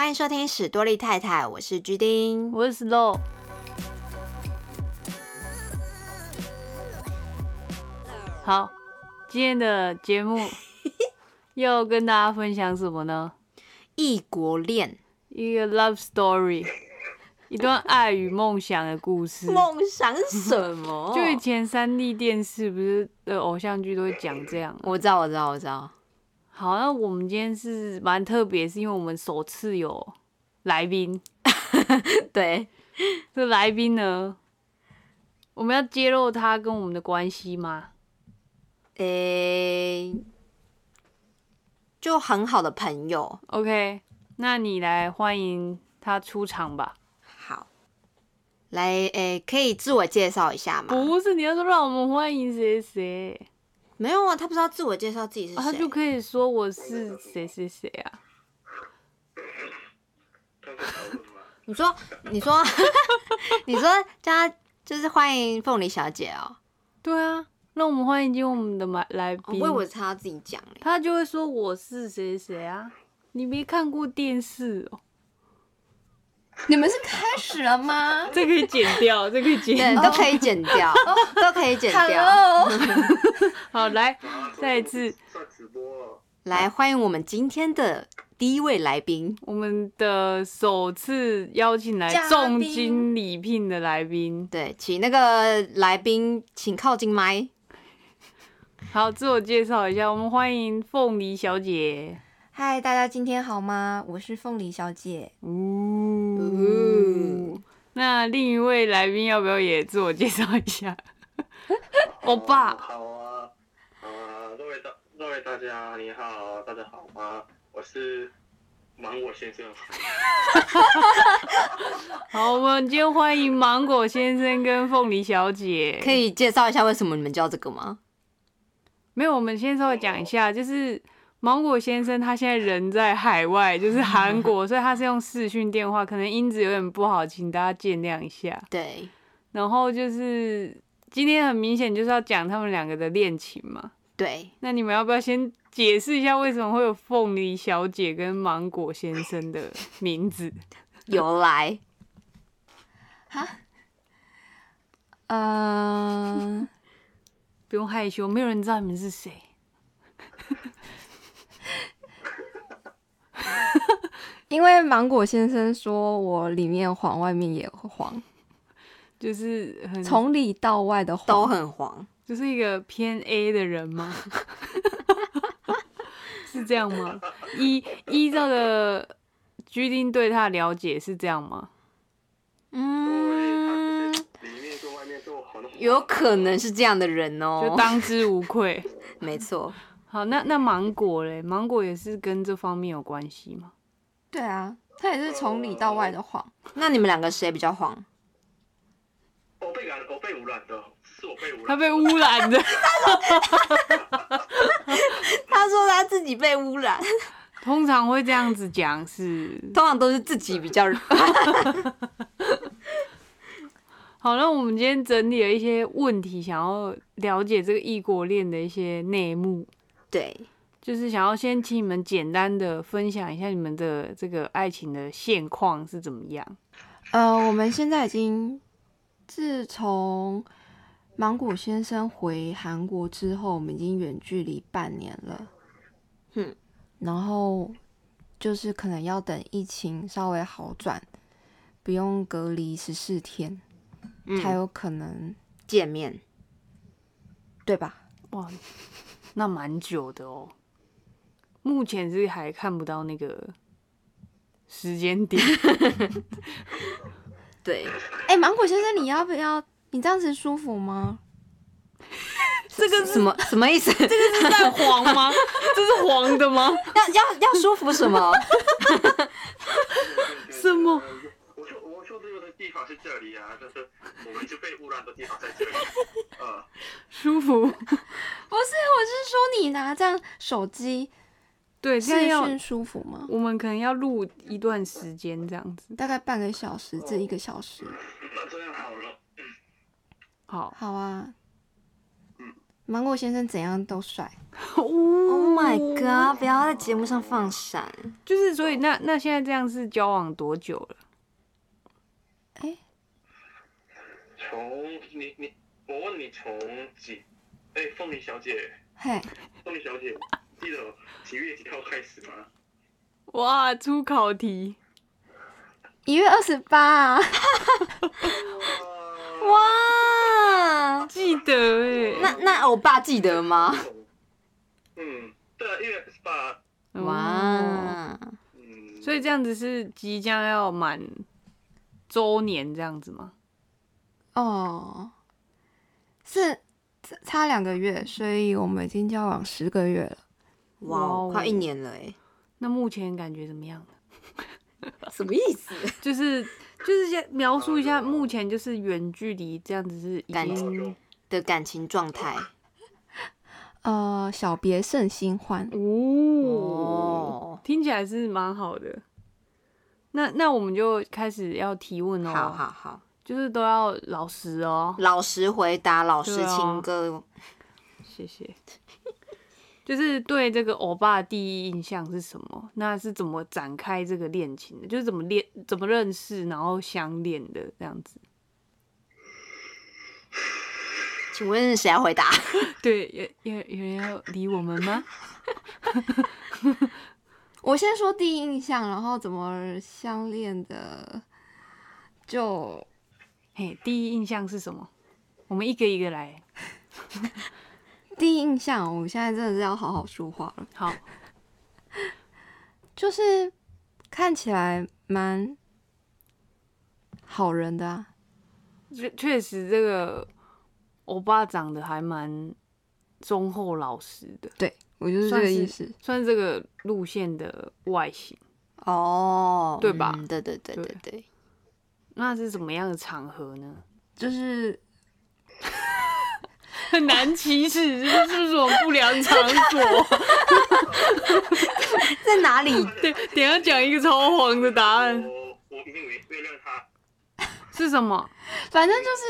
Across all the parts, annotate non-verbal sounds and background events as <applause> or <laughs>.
欢迎收听史多利太太，我是居丁。我是 Slow。好，今天的节目 <laughs> 要跟大家分享什么呢？异国恋，一个 love story，一段爱与梦想的故事。梦想什么？<laughs> 就以前三 D 电视不是的偶像剧都会讲这样。我知道，我知道，我知道。好，那我们今天是蛮特别，是因为我们首次有来宾。<laughs> 对，这来宾呢，我们要揭露他跟我们的关系吗？诶、就很好的朋友。OK，那你来欢迎他出场吧。好，来，诶、可以自我介绍一下吗？不是，你要说让我们欢迎谁谁、没有啊，他不知道自我介绍自己是谁、啊他就可以说我是谁谁谁啊。你说，你说，<laughs> 你说叫他就是欢迎凤梨小姐哦。对啊，那我们欢迎今天我们的来宾。我以为是他要自己讲嘞。他就会说我是谁谁啊。你没看过电视哦？你们是开始了吗 <laughs> 这可以剪掉，<laughs> 这可以剪对，掉。都可以剪掉，<laughs> 都可以剪掉。好，来再一次，来，欢迎我们今天的第一位来宾。我们的首次邀请来重金礼聘的来宾。对，请那个来宾请靠近麦。好，自我介绍一下，我们欢迎凤梨小姐。嗨，大家今天好吗？我是凤梨小姐。呜、<laughs> 那另一位来宾要不要也自我介绍一下？<laughs> 欧巴，好啊，好啊，各位大各位大家你好，大家好吗？我是芒果先生，<laughs> 好，我们今天欢迎芒果先生跟凤梨小姐。可以介绍一下为什么你们叫这个吗？没有，我们先稍微讲一下，就是芒果先生他现在人在海外，就是 <laughs> 韩国，所以他是用视讯电话，可能音质有点不好，请大家见谅一下。对，然后就是今天很明显就是要讲他们两个的恋情嘛。对，那你们要不要先解释一下为什么会有凤梨小姐跟芒果先生的名字？<laughs> 由来。嗯、<laughs> 不用害羞，没有人知道你们是谁。因为芒果先生说我里面黄，外面也黄，<laughs> 就是很从里到外的都。很黄，就是一个偏 A 的人吗？<laughs> 是这样吗？依依照的居丁对他的了解是这样吗？嗯，里面跟外面都很有可能是这样的人哦、就当之无愧。没错，好，那那芒果嘞？芒果也是跟这方面有关系吗？对啊，他也是从里到外的黄。那你们两个谁比较黄？我被染，我被污染的，是我被污染，他被污染的，<laughs> 他说他自己被污染，通常会这样子讲是。通常都是自己比较。好，那我们今天整理了一些问题，想要了解这个异国恋的一些内幕。对，就是想要先请你们简单的分享一下你们的这个爱情的现况是怎么样。呃，我们现在已经自从芒果先生回韩国之后，我们已经远距离半年了。嗯，然后就是可能要等疫情稍微好转，不用隔离十四天，才嗯，有可能，见面。对吧？哇，那蛮久的哦。目前是还看不到那个时间点。<laughs> 对，哎、芒果先生，你要不要？你这样子舒服吗？这个什么什么意思？这个是在黄吗？<laughs> 这是黄的吗？<laughs> 要要要舒服什么？什么？我说我说这个地方是这里啊，就是我们就被污染的地方在这里，呃，舒服？不是，我是说你拿这样手机对，现在要舒服吗？我们可能要录一段时间这样子。大概半个小时至一个小时。那这样好了，好，好啊，芒果先生怎样都帅。<laughs> Oh my god！不要在节目上放闪。就是所以那那现在这样是交往多久了？哎从你你，我问你从几？哎，凤梨小姐，嘿，凤梨小姐，记得几月几号开始吗？哇，出考题，一月二十八，哇，记得哎、那那欧巴记得吗？嗯，对啊，一月二十八，哦。哇，嗯，所以这样子是即将要满周年这样子吗？哦，是差差两个月，所以我们已经交往十个月了。哇快一年了哎，那目前感觉怎么样？<laughs> 什么意思？<laughs> 就是就是先描述一下目前就是远距离这样子是已感经的感情状态呃，小别胜新欢。哦，哦。听起来是蛮好的。那那我们就开始要提问哦，好好好，就是都要老实哦，老实回答，老实情歌。谢谢。就是对这个欧巴的第一印象是什么？那是怎么展开这个恋情的？就是怎么恋、怎么认识，然后相恋的这样子。<sighs> 请问谁要回答？<laughs> 对，有有有人要理我们吗？<laughs> 我先说第一印象，然后怎么相恋的，就嘿，第一印象是什么？我们一个一个来。<laughs> 第一印象，我现在真的是要好好说话了。好，<laughs> 就是看起来蛮好人的啊，确确实这个欧巴长得还蛮忠厚老实的，对我就是这个意思。算是这个路线的外形。哦，对吧对对对对对，那是怎么样的场合呢？就是很难启齿，这是什么不良场所？<laughs> 在哪里？对，等一下讲一个超黄的答案我我已经原原谅他，是什么？反正就是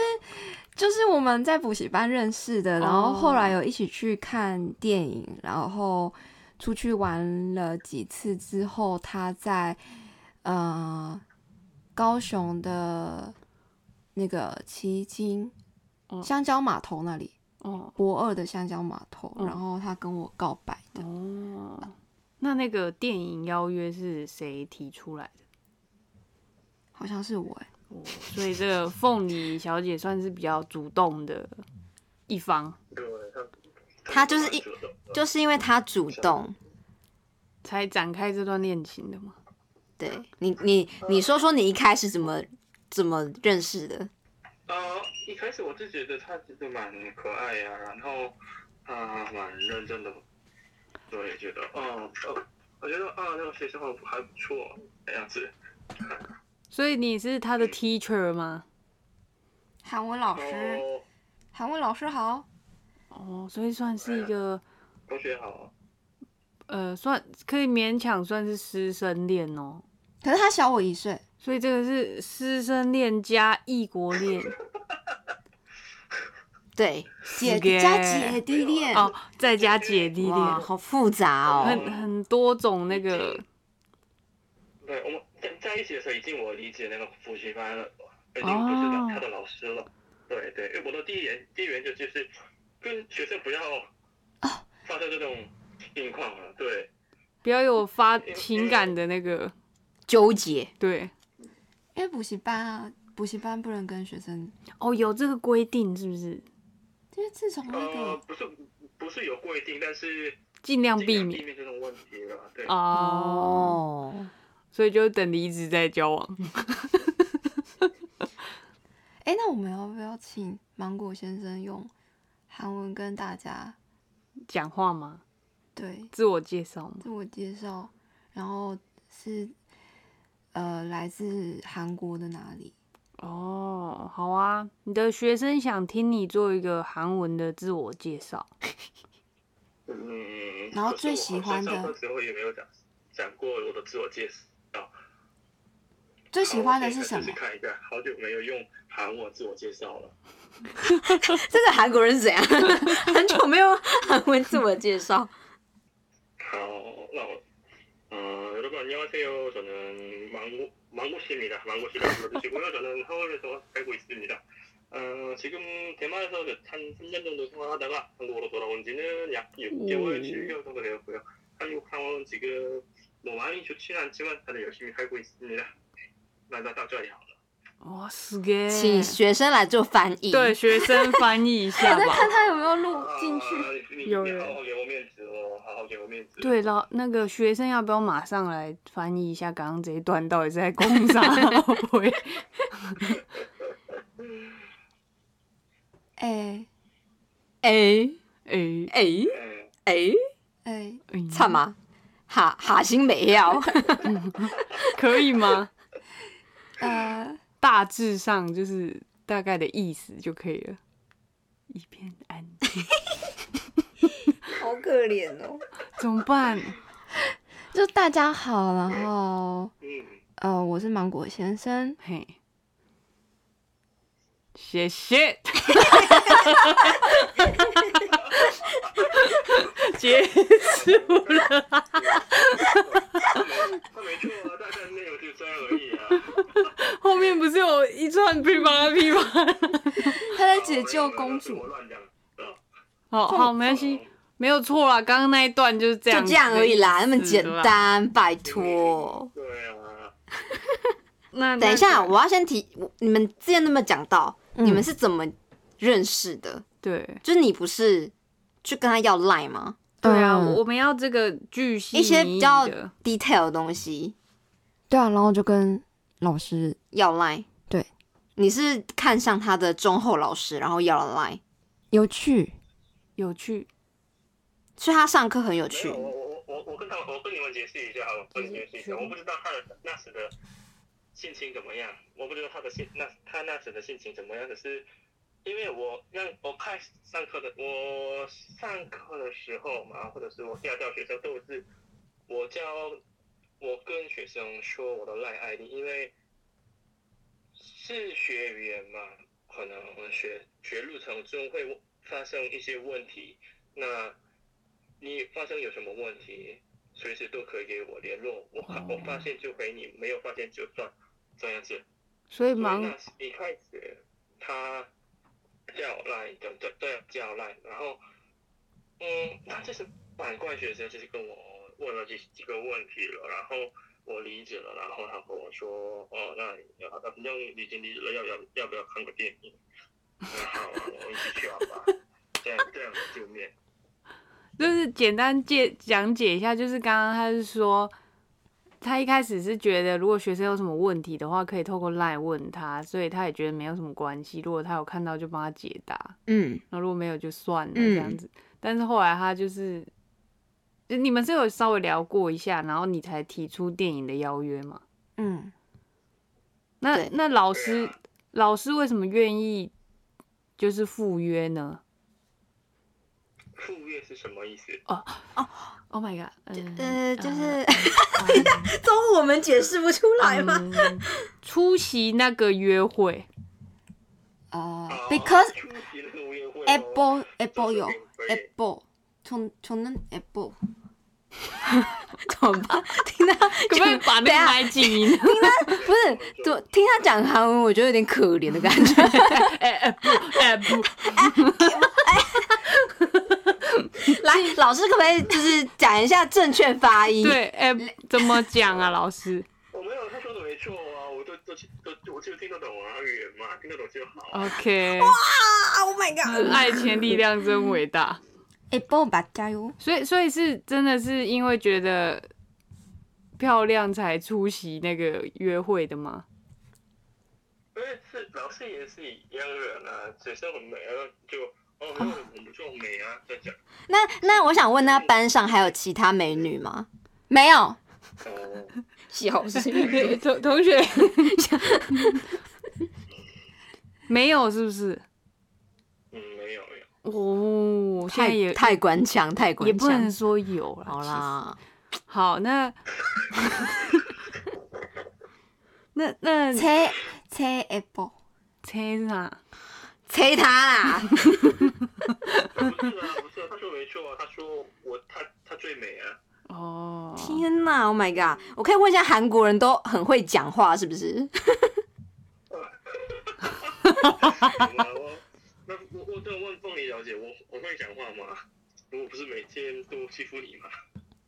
就是我们在补习班认识的，然后后来有一起去看电影，然后出去玩了几次之后，他在呃高雄的那个旗津嗯香蕉码头那里，哦博二的香蕉码头，嗯然后他跟我告白的，哦，那那个电影邀约是谁提出来的？好像是我哎、哦，所以这个凤梨小姐算是比较主动的一方，对他，就是一就是因为她主动。才展开这段恋情的嘛。对你，你你说说你一开始怎么怎么认识的？呃，一开始我就觉得他其实蛮可爱呀、然后他蛮认真的，对，觉得，哦，呃，我觉得啊，那个学校还不错，这样子。所以你是他的 teacher 吗？韩文老师，哦，韩文老师好，哦，所以算是一个同学好，呃，算可以勉强算是师生恋哦。可是他小我一岁，所以这个是师生恋加异国恋。<laughs> 对，姐是的加姐弟恋，哦，再加姐弟哇，恋，好复杂哦。很很多种那个对，我们在在一起的时候，已经我理解那个补习班了，已经不是哦。他的老师了。对对，因为我的第一原第一原则就是跟学生不要发生这种情况了。对，不要有发情感的那个，纠结，对，因为补习班啊，补习班不能跟学生，哦，有这个规定是不是？因为自从那呃，个不是不是有规定，但是尽量避免避免这种问题了。对，哦，哦，所以就等离职再交往。<laughs> 哎、那我们要不要请芒果先生用韩文跟大家讲话吗？对自我介绍吗？自我介绍？然后是呃来自韩国的哪里？哦，好啊，你的学生想听你做一个韩文的自我介绍。嗯，然后最喜欢的时候也没有讲讲过我的自我介绍。最喜欢的是好什么我？看一下，好久没有用韩文自我介绍了。<laughs> 这个韩国人是怎样？<laughs> 很久没有韩文自我介绍。好，那我， 어, 여러분 안녕하세요. 저는 망고 망고씨입니다. 망고씨라고 불러주시고요. <laughs> 저는 서울에서 살고 있습니다. 어, 지금 대만에서 한 3년 정도 생활하다가 한국으로 돌아온 지는 약 6개월, 음. 7개월 정도 되었고요. 한국 상황은 지금 뭐 많이 좋지는 않지만 다들 열심히 살고 있습니다. 만나다 좋아요. 了。哇，死给，请学生来做翻译。对学生翻译一下 <laughs> 我在看。他有没有录进去。有有你好好给我面子哦，好好给我面子。对了，那个学生要不要马上来翻译一下刚刚这一段到底在攻啥？<laughs> 会 <laughs> 哎哎哎哎嗯，哎，哎，诶惨吗？哈哈星没要，可以吗？呃，大致上就是大概的意思就可以了。一片安静，<laughs> 好可怜哦。怎么办？<laughs> 就大家好，然后嗯，呃，我是芒果先生，嘿，谢谢。结束了，他没错啊，大概内容就这样而已啊。后面不是有一串噼啪噼啪？他在解救公主。好好，没关系，没有错啦。刚刚那一段就是这样，就这样而已啦，那么简。单，拜对托。对啊，<laughs> 那等一下，我要先提，我你们之前那么讲到，嗯你们是怎么认识的？对就是你不是去跟他要 line 吗？对啊，嗯我们要这个巨细一些比较 detail 的东西对啊，然后就跟老师要 line。对，你是看上他的忠厚老师，然后要了 line，有趣，有趣。所以他上课很有趣有。我我我我跟他我跟你们解释一下好了，我跟你们解释一下，我不知道他的那时的心情怎么样，我不知道他的心那他那时的心情怎么样，可是因为我让我开始上课的，我上课的时候嘛，或者是我调教学生都是我教我跟学生说我的赖 ID，因为是学员嘛，可能学学路程中会发生一些问题，那你发生有什么问题，随时都可以给我联络，我我发现就回你，没有发现就算这样子。所以忙一开始他叫我赖对，对对，叫我赖，然后嗯，他就是反怪学生，就是跟我问了几几个问题了，然后我理解了，然后他跟我说，哦，那反正已经理解了，要要要不要看个电影？那好啊，我们一起去好吧？这样这样见面。就是简单介讲解一下，就是刚刚他是说，他一开始是觉得如果学生有什么问题的话，可以透过 LINE 问他，所以他也觉得没有什么关系。如果他有看到就帮他解答，嗯，那如果没有就算了嗯这样子。但是后来他就是，你们是有稍微聊过一下，然后你才提出电影的邀约嘛？嗯，那那老师老师为什么愿意就是赴约呢赴约是什么意思？？Oh my god！嗯呃，就是呃 <laughs> 中午我们解释不出来吗？嗯出席那个约会，呃啊，because apple apple 有 apple，从从那 apple，<laughs> 怎么办？听他可不可以把那个麦静音？<laughs> 听他不是，就听他讲韩文，我觉得有点可怜的感觉。哎哎不哎不，<laughs> 来，老师可不可以就是讲一下正确发音？对哎怎么讲啊，老师 <laughs> 我没有，他说的没错啊，我都都都我就听得懂啊，语言嘛，听得懂就好。，OK，哇，Oh my god！爱情力量真伟大。apple <laughs> 吧，加油！所以所以是真的是因为觉得漂亮才出席那个约会的吗？因为是老师也是一样人啊，学生很美啊，就哦，没有很不错，美啊，这样讲。那那我想问，那班上还有其他美女吗？没有，哦，<laughs> 笑死！同 <laughs> 同学没有是不是？嗯，没有没有。哦，现在太也太官腔，太官也不能腔。说有了。好啦，好，那 <laughs> 那那切切 apple，车是啥？催他啦！不是啊，不是啊，他说没错啊，他说我他他最美啊。哦，天哪，Oh my god！我可以问一下，韩国人都很会讲话是不是？<laughs> 我那我我这问凤梨小姐，我我会讲话吗？我不是每天都欺负你吗？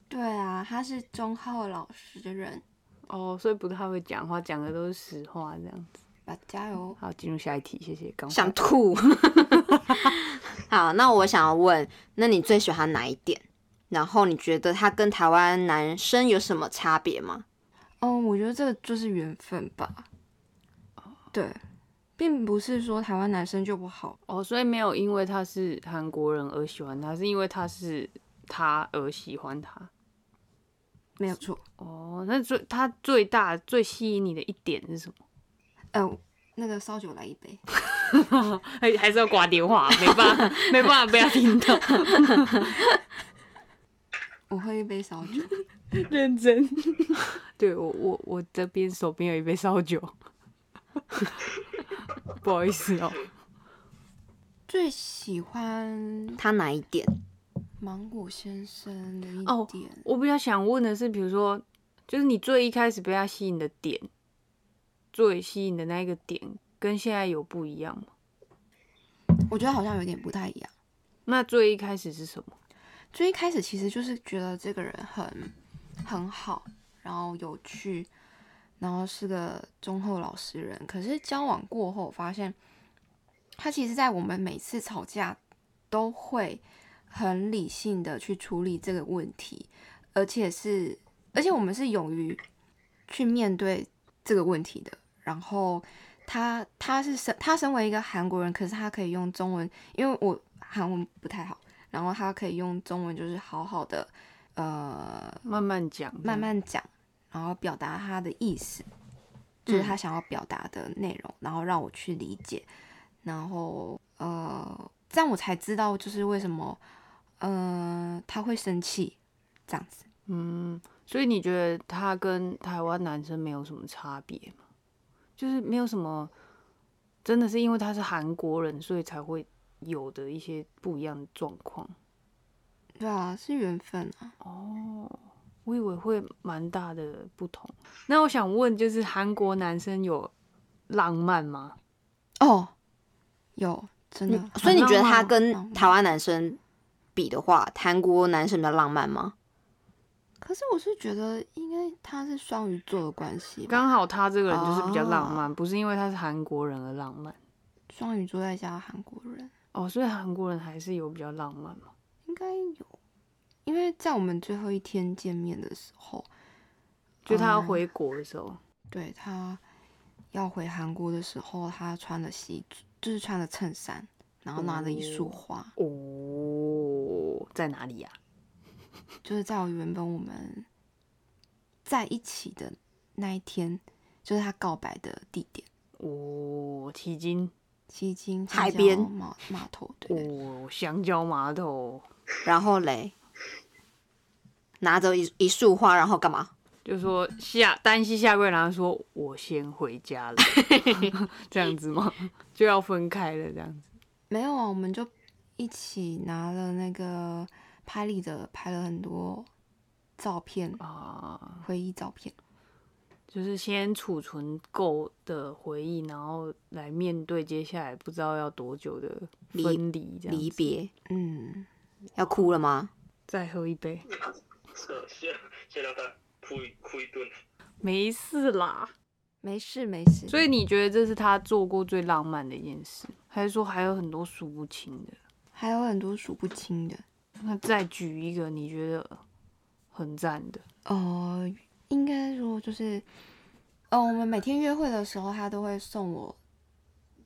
对啊，他是忠厚老实的人，哦，所以不太会讲话，讲的都是实话这样子。啊，加油！好，进入下一题，谢谢。刚想吐。<laughs> 好，那我想要问，那你最喜欢哪一点？然后你觉得他跟台湾男生有什么差别吗？嗯，我觉得这个就是缘分吧。对，并不是说台湾男生就不好。哦，所以没有因为他是韩国人而喜欢他，是因为他是他而喜欢他。没有错。哦，那最他最大最吸引你的一点是什么？呃，那个烧酒来一杯。<laughs> 还还是要挂电话，没办法，没办法不要听到。<laughs> 我喝一杯烧酒。<laughs> 认真。对我我我这边手边有一杯烧酒，不好意思哦。最喜欢他哪一点？芒果先生的一哦点。我比较想问的是，比如说，就是你最一开始被他吸引的点，最吸引的那一个点，跟现在有不一样吗？我觉得好像有点不太一样。那最一开始是什么？最一开始其实就是觉得这个人很很好，然后有趣，然后是个忠厚老实人。可是交往过后，发现他其实，在我们每次吵架都会很理性的去处理这个问题，而且是，而且我们是勇于去面对这个问题的。然后他他是身他身为一个韩国人，可是他可以用中文，因为我韩文不太好。然后他可以用中文，就是好好的，呃，慢慢讲，慢慢讲，然后表达他的意思，就是他想要表达的内容，然后让我去理解，然后呃，这样我才知道就是为什么，呃，他会生气这样子。嗯，所以你觉得他跟台湾男生没有什么差别吗？就是没有什么，真的是因为他是韩国人，所以才会。有的一些不一样的状况，对啊，是缘分啊。哦，我以为会蛮大的不同。那我想问，就是韩国男生有浪漫吗？哦，有，真的。所以你觉得他跟台湾男生比的话，韩国男生比较浪漫吗？可是我是觉得，应该他是双鱼座的关系，刚好他这个人就是比较浪漫，不是因为他是韩国人而浪漫。双鱼座再加韩国人。哦，所以韩国人还是有比较浪漫吗？应该有，因为在我们最后一天见面的时候，就他要回国的时候，对他要回韩国的时候，他穿的西，就是穿的衬衫，然后拿了一束花。哦，在哪里呀？就是在我原本我们在一起的那一天，就是他告白的地点。哦，迄今。西京海边码码头，对哦，香蕉码头。然后嘞，拿着一一束花，然后干嘛？就说下单膝下跪，然后说我先回家了，<laughs> 这样子吗？就要分开了，这样子？没有啊，我们就一起拿了那个拍立得，拍了很多照片啊，回忆照片。就是先储存够的回忆，然后来面对接下来不知道要多久的分离、离别。嗯，要哭了吗？再喝一杯。<laughs> 先先让他哭一哭一顿。没事啦，没事没事。所以你觉得这是他做过最浪漫的一件事，还是说还有很多数不清的？还有很多数不清的。那再举一个你觉得很赞的？哦。应该说就是，呃，我们每天约会的时候，他都会送我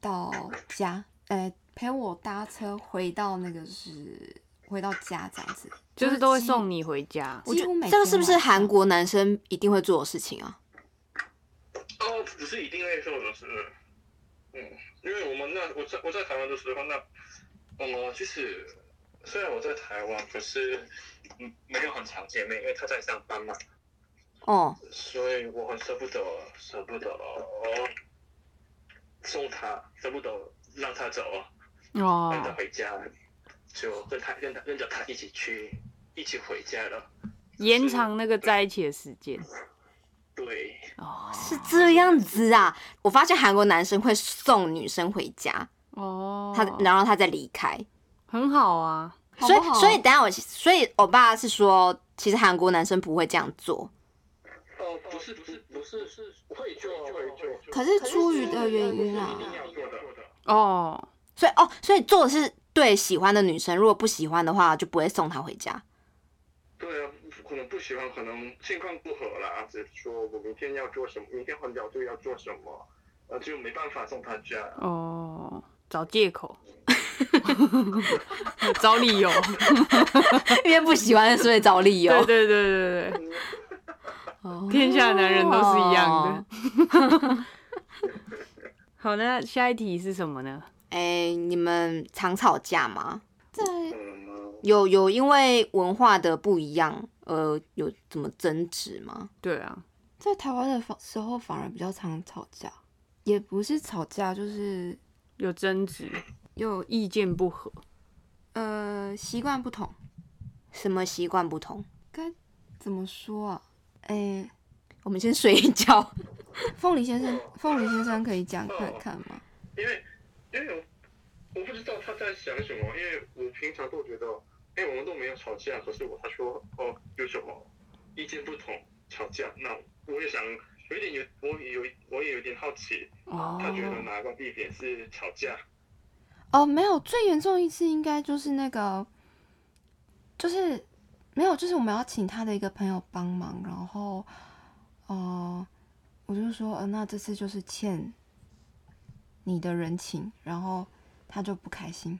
到家，呃，陪我搭车回到那个是回到家这样子，就是都会送你回家。几乎每这个是不是韩国男生一定会做的事情啊？哦，不是一定会做的事，嗯，因为我们那我在我在台湾的时候，那我们，就是虽然我在台湾，可是嗯没有很常见面，因为他在上班嘛。哦，所以我很舍不得，舍不得送他，舍不得让他走，哦让他回家，就跟他跟他跟着他一起去，一起回家了。延长那个在一起的时间。对，哦是这样子啊。我发现韩国男生会送女生回家，哦，他然后他再离开。很好啊。所以所以等下我所以欧巴是说，其实韩国男生不会这样做。哦，不是不是不是是会做会做，可是出于的原因啊一，定要做的。哦，所以哦，所以做的是对喜欢的女生，如果不喜欢的话，就不会送她回家。对啊，可能不喜欢，可能情况不合啦，只是说我明天要做什么，明天很早就要做什么，呃，就没办法送她家。哦，找借口，找理由。<laughs> 因为不喜欢，所以找理由。对对对对对，哦天下男人都是一样的。<laughs> 好，那下一题是什么呢？哎、你们常吵架吗？在嗯，有有因为文化的不一样，呃，有怎么争执吗？对啊，在台湾的反时候反而比较常吵架，也不是吵架，就是有争执，有意见不合。呃习惯不同，什么习惯不同？该怎么说啊？哎、我们先睡一觉。<laughs> 凤梨先生，凤梨先生可以讲看看吗？因为因为我我不知道他在想什么，因为我平常都觉得，哎，我们都没有吵架，可是我他说哦有什么意见不同吵架，那我也想有点有我有我也有点好奇，哦他觉得哪个地点是吵架？哦，没有，最严重一次应该就是那个，就是没有，就是我们要请他的一个朋友帮忙，然后，呃，我就说，呃，那这次就是欠你的人情，然后他就不开心。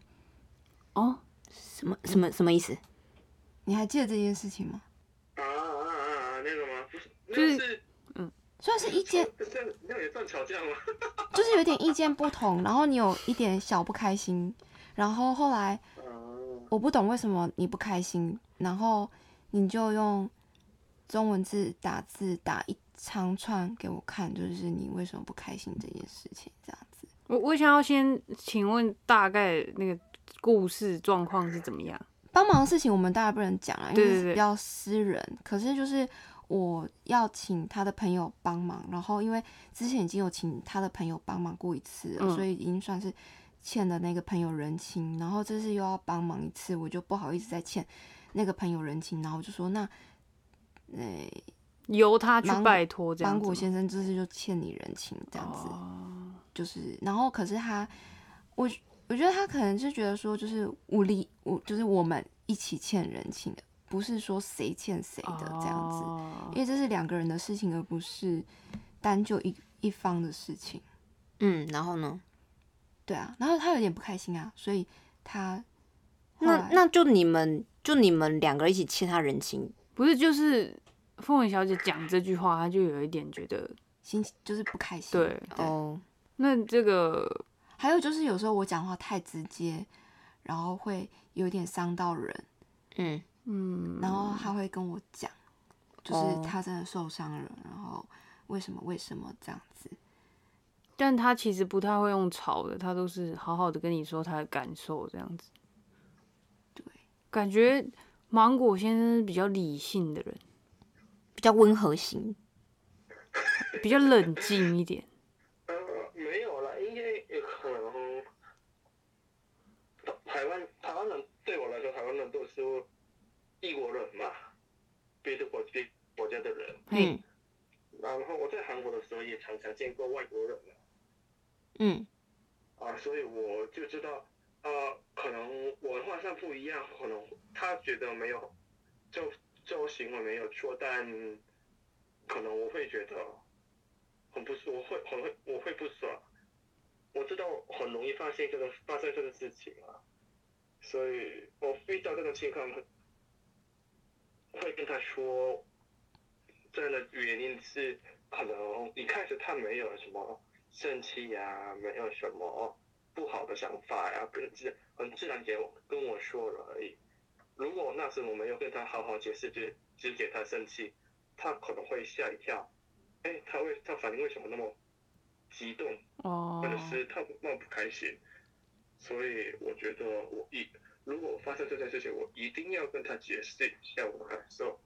哦，什么什么什么意思？你还记得这件事情吗？啊啊啊啊！那个吗？不是，那就是算是意见，<laughs> 这样那样也算吵架吗？<laughs> 就是有点意见不同，然后你有一点小不开心，然后后来嗯，我不懂为什么你不开心，然后你就用中文字打字打一长串给我看，就是你为什么不开心这件事情，这样子。我我想要先请问大概那个故事状况是怎么样？帮忙的事情我们大概不能讲啊，因为是比较私人。可是就是我要请他的朋友帮忙，然后因为之前已经有请他的朋友帮忙过一次了，嗯所以已经算是欠了那个朋友人情。然后这次又要帮忙一次，我就不好意思再欠那个朋友人情，然后我就说那，呃，由他去拜托这样芒果。先生这次就欠你人情这样子。哦，就是，然后可是他，我我觉得他可能是觉得说，就是无力，我就是我们一起欠人情的，不是说谁欠谁的这样子，哦因为这是两个人的事情，而不是单就一一方的事情。嗯，然后呢？对啊，然后他有点不开心啊，所以他那那就你们就你们两个人一起欠他人情，不是，就是凤尾小姐讲这句话，她就有一点觉得，心情就是不开心。对哦，那这个还有就是有时候我讲话太直接，然后会有点伤到人，嗯，嗯，然后他会跟我讲，就是哦他真的受伤了，然后为什么为什么这样子。但他其实不太会用吵的，他都是好好的跟你说他的感受这样子。对，感觉芒果先生是比较理性的人，比较温和型。<laughs> 比较冷静一点。呃，没有啦，因为有可能台湾台湾人对我来说，台湾人都是异国人嘛，别的国别国家的人。嗯。然后我在韩国的时候也常常见过外国人嘛。嗯。啊，所以我就知道，呃，可能文化上不一样，可能他觉得没有，就就行为没有错，但可能我会觉得很不舒，我会很会我会不爽。我知道很容易发现这个发生这个事情。啊，所以我遇到这种情况会会跟他说，真的原因是可能一开始他没有什么生气呀、没有什么不好的想法呀、很自很自然给我跟我说了而已。如果那时我没有跟他好好解释，就只给他生气，他可能会吓一跳，哎，他为他反应为什么那么激动，哦。或者是他那么不开心，所以我觉得我一如果发生这件事情，我一定要跟他解释一下我的感受，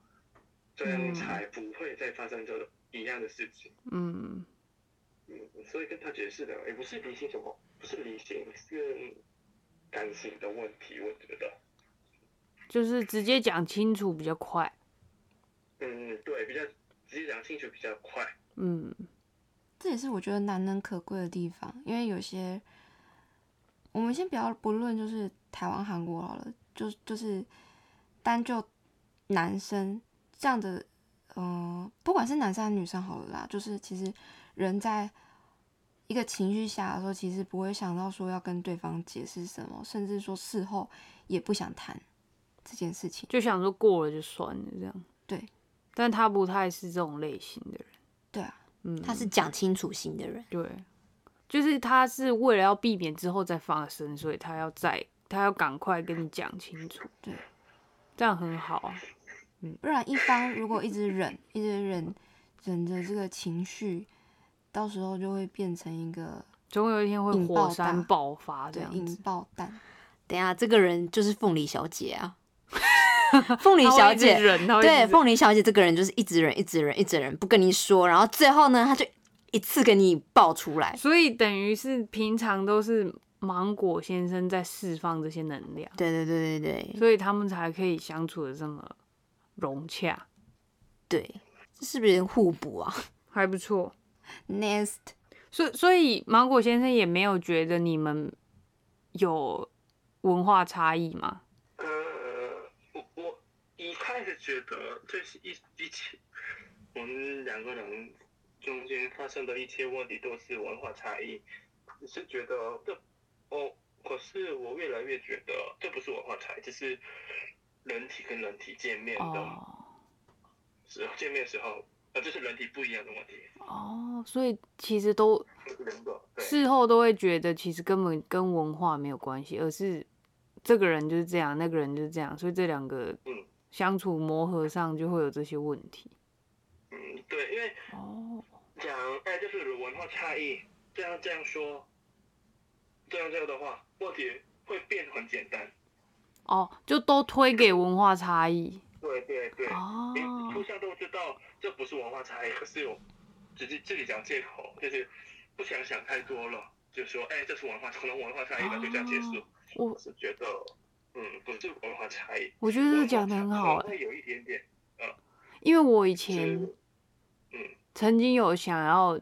这样嗯才不会再发生这个一样的事情。嗯嗯，所以跟他解释的也不是理性什么，不是理性，是感情的问题，我觉得。就是直接讲清楚比较快。嗯，对，比较直接讲清楚比较快。嗯这也是我觉得难能可贵的地方，因为有些我们先不要不论就是台湾、韩国好了，就就是单就男生这样的，嗯、不管是男生还是女生好了啦，就是其实人在一个情绪下的时候，其实不会想到说要跟对方解释什么，甚至说事后也不想谈这件事情。就想说过了就算了这样。对，但他不太是这种类型的人。对啊，嗯，他是讲清楚型的人。对，就是他是为了要避免之后再发生，所以他要再他要赶快跟你讲清楚。对，这样很好啊。不然一方如果一直忍，一直忍忍着这个情绪，到时候就会变成一个总有一天会火山爆发这样子。爆弹。等一下，这个人就是凤梨小姐啊。<laughs> 凤梨小姐，对，凤梨小姐这个人就是一直忍，一直忍，一直忍，不跟你说，然后最后呢，他就一次给你爆出来。所以等于是平常都是芒果先生在释放这些能量，对对对对对所以他们才可以相处的这么融洽，对，这是不是互补啊？还不错。Nest 所以所以芒果先生也没有觉得你们有文化差异吗？呃，我我一开始觉得这是一一起，我们两个人中间发生的一切问题都是文化差异，只是觉得这哦，可是我越来越觉得这不是文化差异，这是人体跟人体见面的哦时候，见面时候，呃，这是人体不一样的问题，哦，所以其实都。事后都会觉得其实根本跟文化没有关系，而是这个人就是这样，那个人就是这样，所以这两个嗯相处磨合上就会有这些问题。嗯，对，因为哦，讲，哎，就是文化差异，这样这样说，这样这样的话，问题会变得很简单。哦，就都推给文化差异。对对对，哦。你互相都知道这不是文化差异，可是我只是自己讲借口，就是不想想太多了，就说，哎，这是文化，可能文化差异吧，就这样结束。我我是觉得，嗯，不是文化差异，我觉得这讲的很好。哎、会有一点点，因为我以前是，嗯，曾经有想要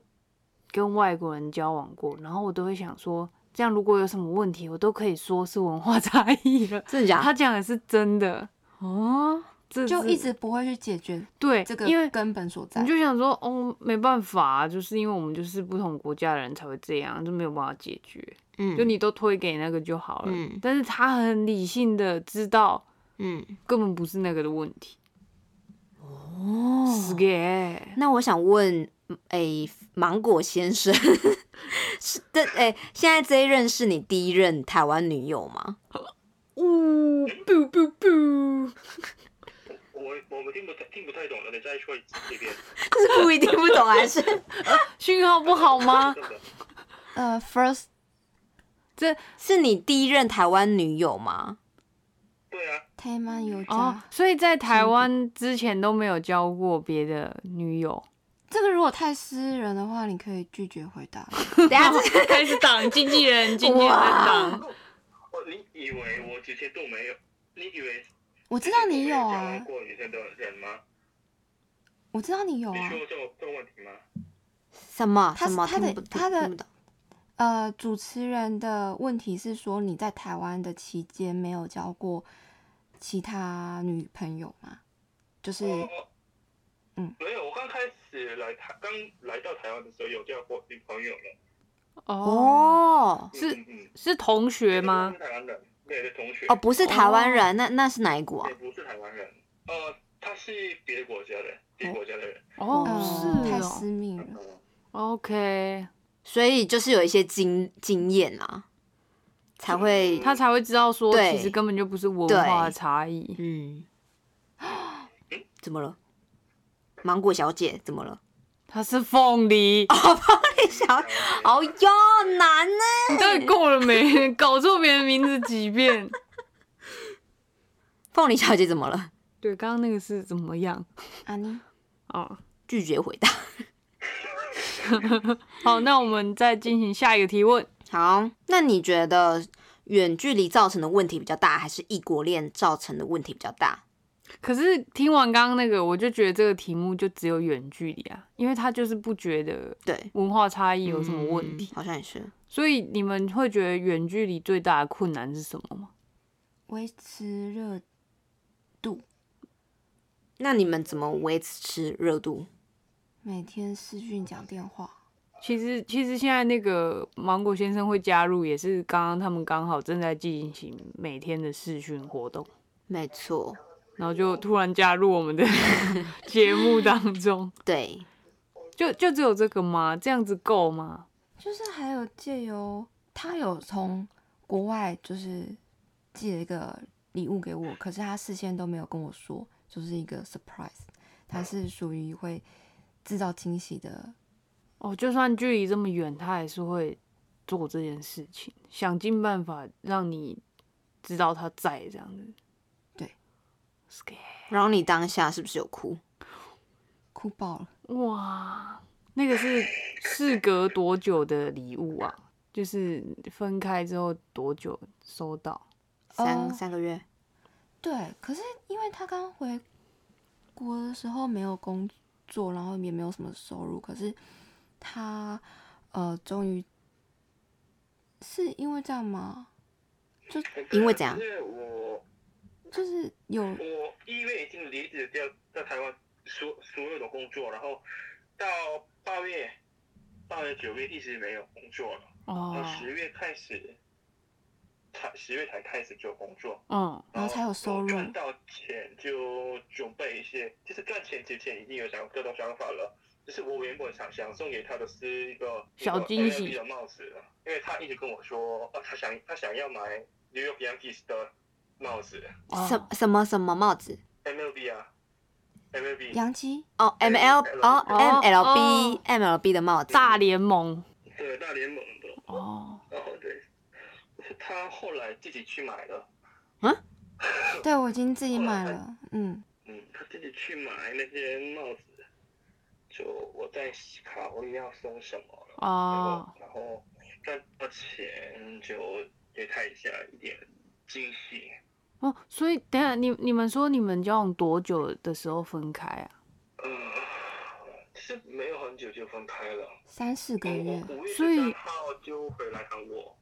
跟外国人交往过，然后我都会想说，这样如果有什么问题，我都可以说是文化差异了。真的假的？他讲的是真的哦，这就一直不会去解决对这个因为根本所在你。就想说，哦，没办法、啊，就是因为我们就是不同国家的人才会这样，就没有办法解决。嗯就你都推给那个就好了。嗯但是他很理性的知道嗯根本不是那个的问题。哦那我想问，诶、芒果先生，是的，诶、现在这一任是你第一任台湾女友吗？呜不不不，我我们听不太听不太懂了，你再说一遍，是故意听不懂还是？<laughs> 讯号不好吗？<laughs> 呃，first 这是你第一任台湾女友吗？对啊，台湾有家、哦，所以在台湾之前都没有交过别的女友。这个如果太私人的话，你可以拒绝回答。等下这开始挡经纪人，经纪人在挡。哦，你以为我之前都没有？你以为我知道你有啊往，过女生的人吗？我知道你有啊。你说这个这个问题吗？什么他什么？他的他的呃，主持人的问题是说你在台湾的期间没有交过其他女朋友吗？就是嗯，没有，我刚开始来台，刚来到台湾的时候有交过女朋友了。哦，是是同学吗是？台湾人，对对，同学。哦，不是台湾人，那那是哪一国啊也？不是台湾人，呃，他是别的国家的，别的国家的人。哦，太私哦。密了。嗯，OK，所以就是有一些经经验啊，才会他才会知道说，其实根本就不是文化的差异。嗯，怎么了？芒果小姐怎么了？她是凤梨，小，哦哟，难呢。你到底够了没？搞错别人名字几遍？<laughs> 凤梨小姐怎么了？对，刚刚那个是怎么样？啊你哦，拒绝回答。<laughs> 好，那我们再进行下一个提问。好，那你觉得远距离造成的问题比较大，还是异国恋造成的问题比较大？可是听完刚刚那个，我就觉得这个题目就只有远距离啊，因为他就是不觉得对，文化差异有什么问题，嗯好像也是。所以你们会觉得远距离最大的困难是什么吗？维持热度，那你们怎么维持热度？每天视讯讲电话。其实，其实现在那个芒果先生会加入，也是刚刚他们刚好正在进行每天的试训活动，没错，然后就突然加入我们的 <laughs> 节目当中。对，就就只有这个吗？这样子够吗？就是还有借由他有从国外就是寄了一个礼物给我，可是他事先都没有跟我说，就是一个 surprise，他是属于会制造惊喜的。哦，就算距离这么远，他还是会做这件事情，想尽办法让你知道他在这样子。对然后你当下是不是有哭？哭爆了，哇，那个是事隔多久的礼物啊？就是分开之后多久收到？三、哦三个月，对，可是因为他刚回国的时候没有工作，然后也没有什么收入，可是他呃终于是因为这样吗？就因为这样因为我就是有我一月已经离职掉在台湾所所有的工作，然后到八月、八月、九月一直没有工作了，哦，十月开始，才十月才开始做工作，嗯，然后才有收入赚到钱就准备一些，就是赚钱之前已经有想各种想法了。就是我原本想想送给他的是一个小惊喜。的帽子，因为他一直跟我说，哦，他想他想要买 New York Yankees 的帽子。哦。什什么什么帽子？，MLB 啊，MLB 洋基？哦，M L 哦哦 M L B 哦。M L B 的帽子。大联盟。对大联盟的，哦，然后对，他后来自己去买了，嗯，<laughs> 对我已经自己买了，嗯，嗯，他自己去买那些帽子，就我在考虑要送什么了。哦，然后赚到钱就给他一下一点惊喜。哦，所以等下你你们说你们交往多久的时候分开啊？呃，其实没有很久就分开了，三四个我月，我五月所以十三号就回来韩国。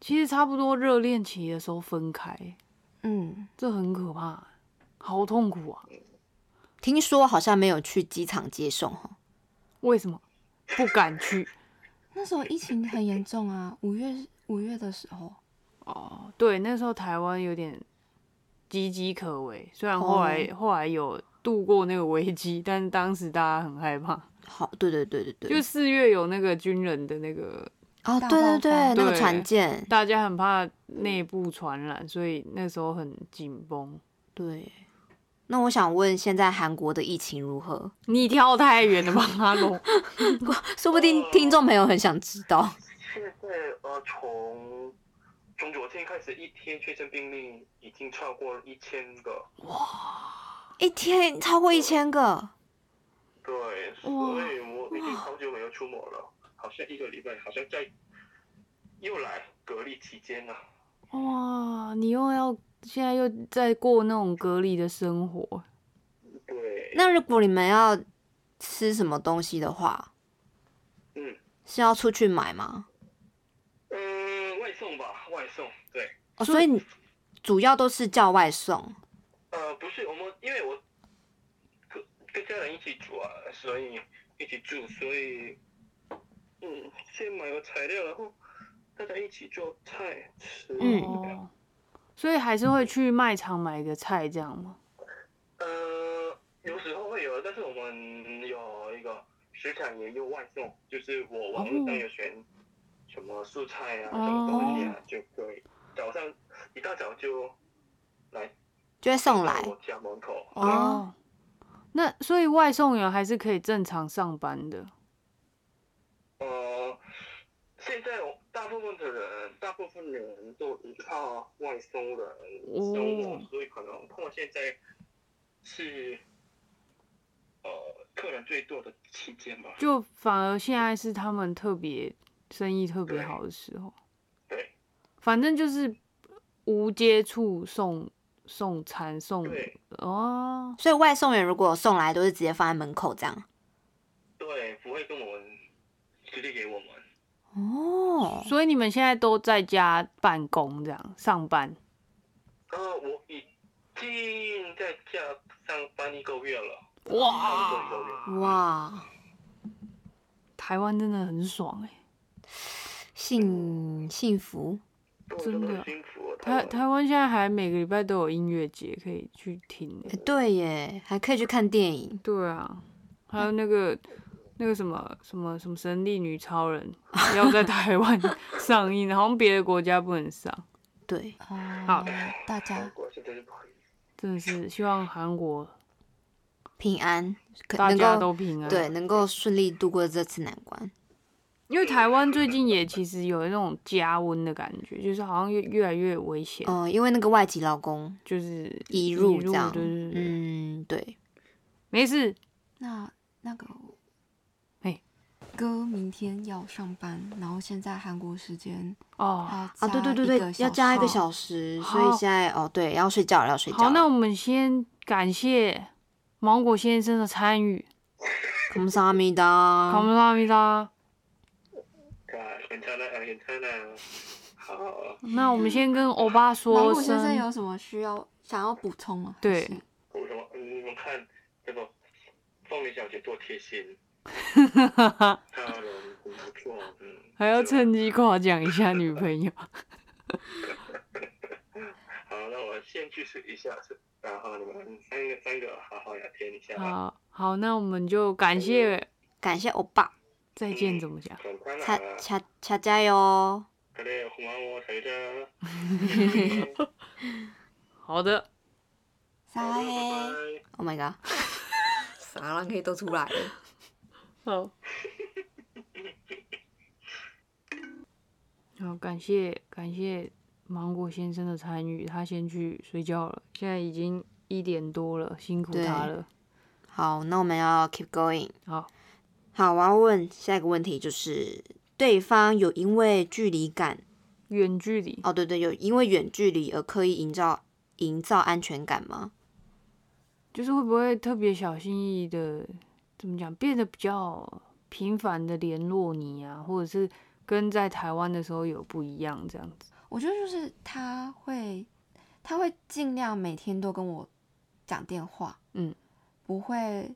其实差不多热恋期的时候分开，嗯，这很可怕，好痛苦啊！听说好像没有去机场接送哈。为什么不敢去？<laughs> 那时候疫情很严重啊，五月五月的时候，哦，对，那时候台湾有点岌岌可危，虽然后来、哦后来有度过那个危机，<laughs> 但是当时大家很害怕。好，对对对对对，就四月有那个军人的那个，哦，大对对对，那个对船舰，大家很怕内部传染，所以那时候很紧绷。对。那我想问，现在韩国的疫情如何？<laughs> 你跳太远了吧，阿龙？说不定听众朋友很想知道。<laughs> 现在呃，从从昨天开始，一天确诊病例已经超过一千个。哇一天超过一千个，对，所以我已经好久没有出门了，好像一个礼拜，好像在又来隔离期间了。哇，你又要现在又在过那种隔离的生活，对，那如果你们要吃什么东西的话，嗯是要出去买吗？嗯，外送吧，外送，对。哦，所以你主要都是叫外送。呃，不是，我们因为我跟跟家人一起住啊，所以一起住，所以嗯，先买个材料，然后大家一起做菜吃。嗯哦，所以还是会去卖场买个菜这样吗？呃，有时候会有，但是我们有一个食材也有外送，就是我网络上有选什么素菜啊，什么东西啊，就可以早上一大早就来就会送来我家门口。哦。那所以外送员还是可以正常上班的。呃，现在大部分的人，大部分的人都依靠外送的生活，哦所以可能他们现在是呃客人最多的期间吧。就反而现在是他们特别生意特别好的时候。对反正就是无接触送送餐送对哦，所以外送员如果送来都是直接放在门口这样。对，不会跟我们直接给我们。哦，所以你们现在都在家办公这样上班呃，我已经在家上班一个月了。哇。哇，台湾真的很爽哎、幸幸福。真的很辛苦哦。台台湾现在还每个礼拜都有音乐节可以去听对耶，还可以去看电影。对啊，还有那个那个什么什么什么神力女超人要在台湾上映，<laughs> 好像别的国家不能上，对，哦，好大家。真的是希望韩国平安，大家都平安。对，能够顺利度过这次难关。因为台湾最近也其实有那种加温的感觉，就是好像越越来越危险，嗯、因为那个外籍劳工就是移入这样，对对对，嗯，对，没事，那那个，嘿，哥明天要上班，然后现在韩国时间哦。要啊，对对对对，加一个要加一个小小时，好所以现在哦，对，要睡觉了，要睡觉了。好，那我们先感谢芒果先生的参与， 감사합니 감사 다。 합니다。 啊，괜찮아，괜찮아。好，那我们先跟欧巴芒说果先生声，有什么需要想要补充吗？对还是我什么？你们看这个凤梨小姐多贴心， 哈哈哈哈还要趁机夸奖一下女朋友。<laughs> 好那我先去洗一下然后你们三个三个好好聊天一下好好那我们就感谢感谢欧巴。再见怎么讲？掐掐掐加油好的。撒拉嘿 oh my god <laughs> 撒拉嘿都出来了。好，<laughs> 好，感谢感谢芒果先生的参与，他先去睡觉了，现在已经一点多了，辛苦他了。好，那我们要 keep going。好，好，我要问下一个问题，就是对方有因为距离感，远距离，哦，对对，有因为远距离而刻意营造营造安全感吗？就是会不会特别小心翼翼的，怎么讲，变得比较频繁的联络你啊，或者是跟在台湾的时候有不一样这样子？我觉得就是他会，他会尽量每天都跟我讲电话，嗯，不会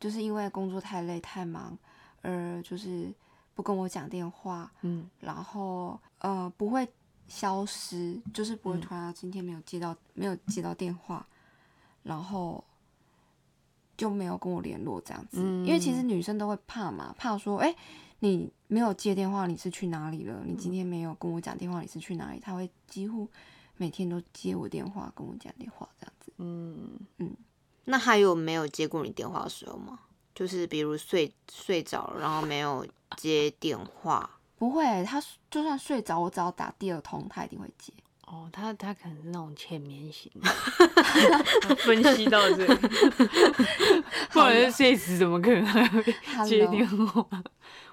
就是因为工作太累太忙，而就是不跟我讲电话，嗯。然后呃不会消失，就是不会嗯。突然今天没有接到没有接到电话，然后就没有跟我联络这样子。因为其实嗯女生都会怕嘛，怕说哎、你没有接电话，你是去哪里了？你今天没有跟我讲电话，你是去哪里？他会几乎每天都接我电话，跟我讲电话这样子。嗯，那还有没有接过你电话的时候吗？就是比如睡睡着了，然后没有接电话。不会，他就算睡着，我只要打第二通，他一定会接。哦，他他可能是那种浅眠型的，<laughs> 分析到这里，<laughs> 不然睡死怎么可能还会接电话？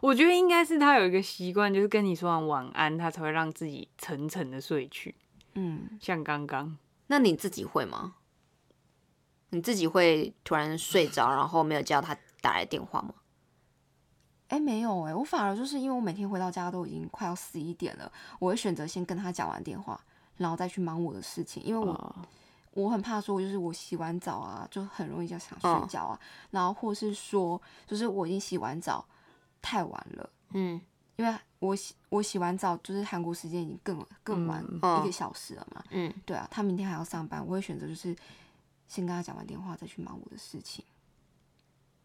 我觉得应该是他有一个习惯，就是跟你说完晚安，他才会让自己沉沉的睡去，嗯，像刚刚。那你自己会吗？你自己会突然睡着，然后没有接到他打来电话吗？<laughs> 哎，没有哎，我反而就是因为我每天回到家都已经快要十一点了，我会选择先跟他讲完电话，然后再去忙我的事情，因为我、哦，我很怕说，就是我洗完澡啊，就很容易就想睡嗯。觉啊，然后或是说，就是我已经洗完澡太晚了，嗯，因为我洗我洗完澡就是韩国时间已经更更晚一个小时了嘛，嗯，对啊，他明天还要上班，我会选择就是先跟他讲完电话，再去忙我的事情。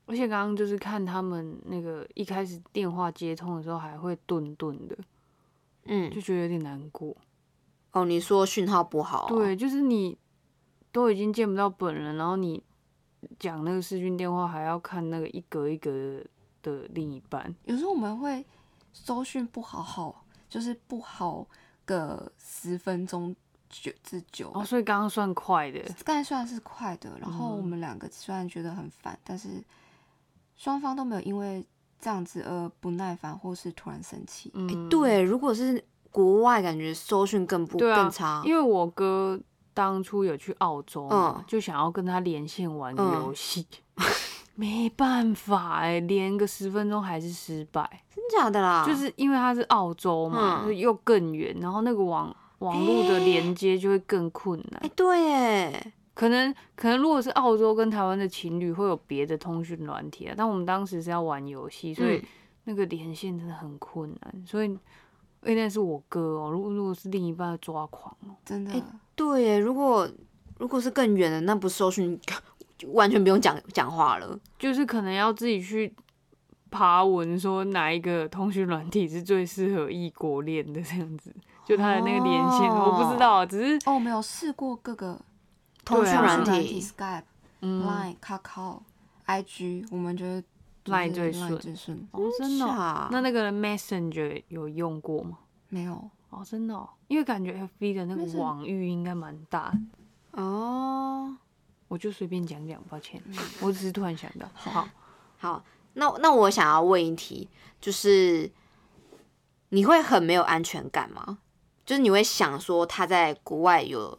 而且刚刚就是看他们那个一开始电话接通的时候还会顿顿的，嗯，就觉得有点难过。哦，你说讯号不好、对，，就是你都已经见不到本人，然后你讲那个视讯电话，还要看那个一格一格的另一半。有时候我们会搜讯不好好，就是不好个十分钟九至九。哦，所以刚刚算快的，刚才算是快的，然后我们两个虽然觉得很烦，但是双方都没有因为这样子而不耐烦或是突然生气。嗯，对，如果是国外，感觉搜讯更不更差，因为我哥当初有去澳洲嘛，嗯。就想要跟他连线玩游戏，<laughs> 没办法哎、连个十分钟还是失败，真假的啦？就是因为他是澳洲嘛，又更远，然后那个网网络的连接就会更困难。哎、对哎，可能可能如果是澳洲跟台湾的情侣会有别的通讯软体啊，但我们当时是要玩游戏，所以嗯。那个连线真的很困难，所以。因为那是我哥哦，如果如果是另一半抓狂哦，真的，哎对耶，如果如果是更远的，那不搜寻就完全不用讲讲话了。就是可能要自己去爬文，说哪一个通讯软体是最适合异国恋的这样子，就他的那个连线，哦我不知道，只是哦，没有试过各个通讯软软体，，Skype、嗯，Line、Kakao、IG，我们觉得是最顺最顺。哦，真的哦、那那个 Messenger 有用过吗？没有，哦，真的、哦，因为感觉 FB 的那个网域应该蛮大的，哦。我就随便讲讲，抱歉，嗯 <laughs> 我只是突然想到。好，好，那那我想要问一题，就是你会很没有安全感吗？就是你会想说他在国外有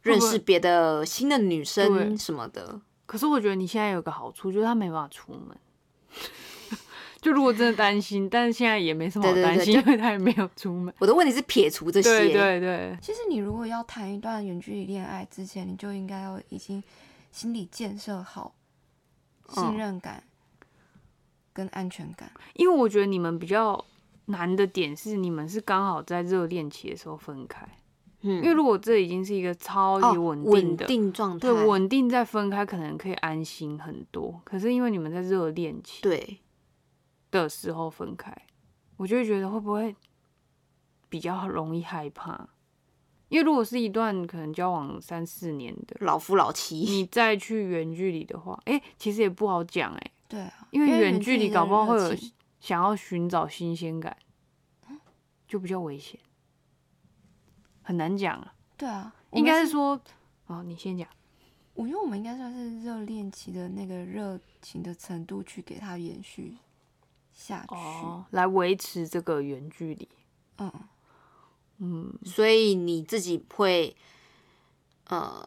认识别的新的女生什么的，可是我觉得你现在有个好处，就是他没办法出门。<laughs> 就如果真的担心，但是现在也没什么好担心，因为他也没有出门。我的问题是撇除这些，对对对，其实你如果要谈一段远距离恋爱之前，你就应该要已经心理建设好嗯信任感跟安全感。因为我觉得你们比较难的点是，你们是刚好在热恋期的时候分开。嗯，因为如果这已经是一个超级哦稳定稳的，定状态，对稳定再分开，可能可以安心很多。可是因为你们在热恋期对的时候分开，我就会觉得会不会比较容易害怕？因为如果是一段可能交往三四年的，老夫老妻，你再去远距离的话，哎、其实也不好讲哎、对啊，因为远距离搞不好会有想要寻找新鲜感，就比较危险，很难讲啊。对啊，应该是说，哦，你先讲。我觉得我们应该算是热恋期的那个热情的程度去给他延续下去。哦，来维持这个远距离。嗯，嗯，所以你自己会，呃，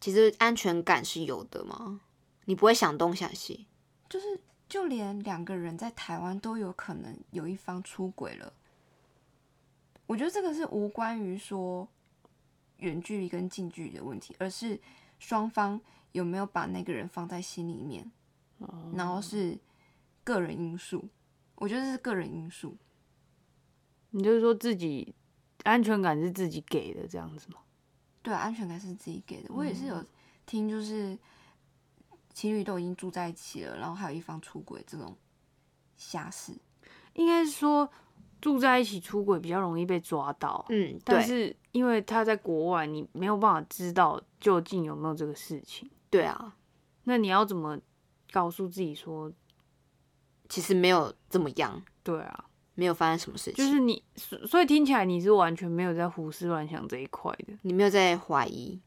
其实安全感是有的吗？你不会想东想西，就是就连两个人在台湾都有可能有一方出轨了。我觉得这个是无关于说远距离跟近距离的问题，而是双方有没有把那个人放在心里面，然后是个人因素。我觉得这是个人因素。你就是说自己安全感是自己给的这样子吗？对啊，安全感是自己给的。我也是有听，就是情侣都已经住在一起了，然后还有一方出轨这种瞎事。应该是说住在一起出轨比较容易被抓到，嗯，但是因为他在国外，你没有办法知道究竟有没有这个事情。对啊，那你要怎么告诉自己说，其实没有这么样，对啊，没有发生什么事情，就是你，所所以听起来你是完全没有在胡思乱想这一块的，你没有在怀疑，